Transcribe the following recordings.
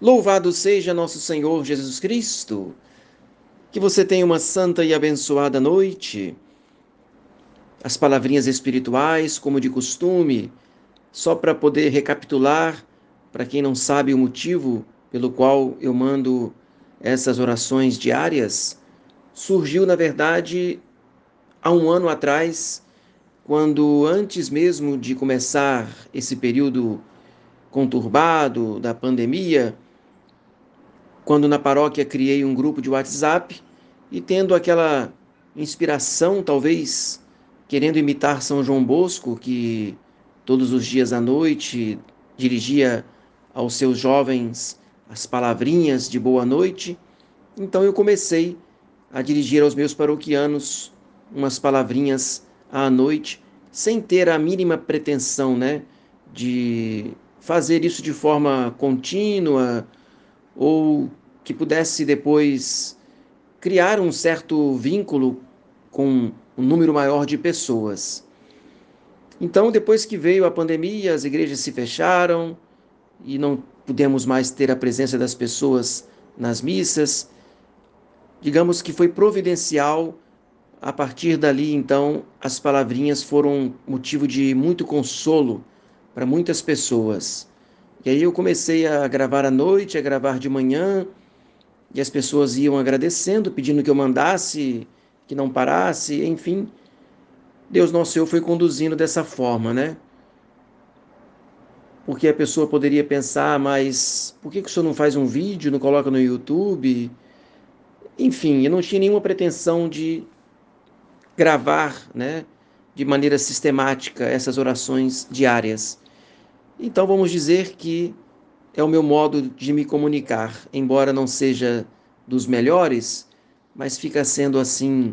Louvado seja nosso Senhor Jesus Cristo. Que você tenha uma santa e abençoada noite. As palavrinhas espirituais, como de costume, só para poder recapitular, para quem não sabe o motivo pelo qual eu mando essas orações diárias, surgiu, na verdade, há um ano atrás, quando antes mesmo de começar esse período conturbado da pandemia, quando na paróquia criei um grupo de WhatsApp e tendo aquela inspiração, talvez querendo imitar São João Bosco, que todos os dias à noite dirigia aos seus jovens as palavrinhas de boa noite, então eu comecei a dirigir aos meus paroquianos umas palavrinhas à noite, sem ter a mínima pretensão, né, de fazer isso de forma contínua ou que pudesse depois criar um certo vínculo com um número maior de pessoas. Então, depois que veio a pandemia, as igrejas se fecharam e não pudemos mais ter a presença das pessoas nas missas. Digamos que foi providencial. A partir dali, então, as palavrinhas foram motivo de muito consolo para muitas pessoas. E aí eu comecei a gravar à noite, a gravar de manhã, e as pessoas iam agradecendo, pedindo que eu mandasse, que não parasse, enfim. Deus nosso Senhor foi conduzindo dessa forma, né? Porque a pessoa poderia pensar, mas por que, que o senhor não faz um vídeo, não coloca no YouTube? Enfim, eu não tinha nenhuma pretensão de gravar, né, de maneira sistemática essas orações diárias. Então vamos dizer que é o meu modo de me comunicar, embora não seja dos melhores, mas fica sendo assim,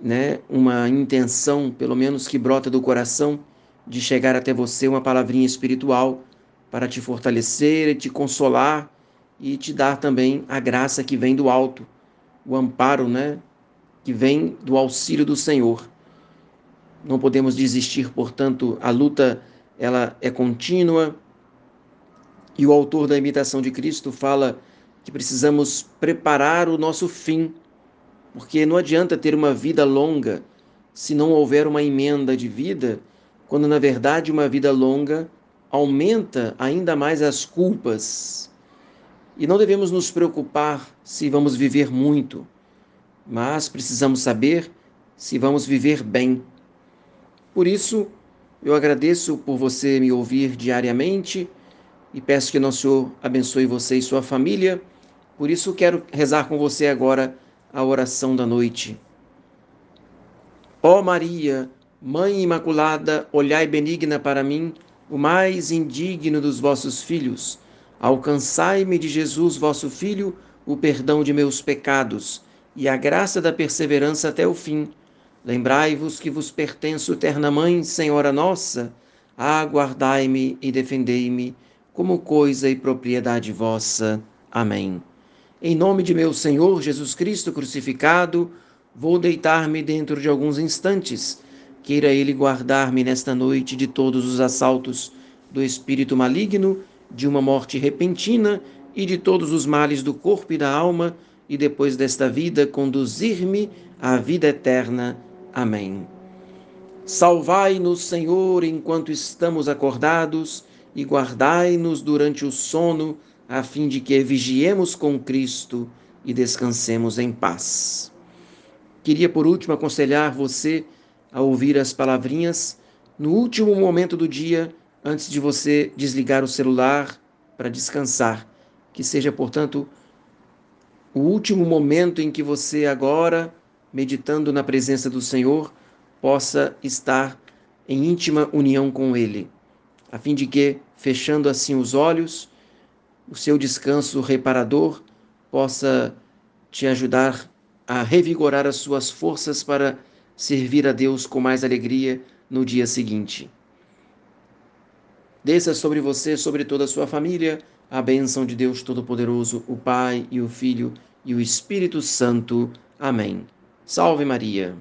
né, uma intenção, pelo menos que brota do coração, de chegar até você uma palavrinha espiritual para te fortalecer, te consolar e te dar também a graça que vem do alto, o amparo, né, que vem do auxílio do Senhor. Não podemos desistir, portanto, a luta ela é contínua, e o autor da imitação de Cristo fala que precisamos preparar o nosso fim, porque não adianta ter uma vida longa se não houver uma emenda de vida, quando na verdade uma vida longa aumenta ainda mais as culpas. E não devemos nos preocupar se vamos viver muito, mas precisamos saber se vamos viver bem. Por isso, eu agradeço por você me ouvir diariamente e peço que Nosso Senhor abençoe você e sua família. Por isso quero rezar com você agora a oração da noite. Ó Maria, Mãe Imaculada, olhai benigna para mim, o mais indigno dos vossos filhos. Alcançai-me de Jesus, vosso Filho, o perdão de meus pecados e a graça da perseverança até o fim. Lembrai-vos que vos pertenço, terna Mãe, Senhora nossa, aguardai-me e defendei-me como coisa e propriedade vossa. Amém. Em nome de meu Senhor Jesus Cristo crucificado, vou deitar-me dentro de alguns instantes. Queira Ele guardar-me nesta noite de todos os assaltos do espírito maligno, de uma morte repentina e de todos os males do corpo e da alma, e depois desta vida conduzir-me à vida eterna. Amém. Salvai-nos, Senhor, enquanto estamos acordados e guardai-nos durante o sono, a fim de que vigiemos com Cristo e descansemos em paz. Queria, por último, aconselhar você a ouvir as palavrinhas no último momento do dia, antes de você desligar o celular para descansar. Que seja, portanto, o último momento em que você, agora, meditando na presença do Senhor, possa estar em íntima união com Ele a fim de que, fechando assim os olhos, o seu descanso reparador possa te ajudar a revigorar as suas forças para servir a Deus com mais alegria no dia seguinte. Desça sobre você, sobre toda a sua família, a bênção de Deus Todo-Poderoso, o Pai e o Filho e o Espírito Santo. Amém. Salve Maria.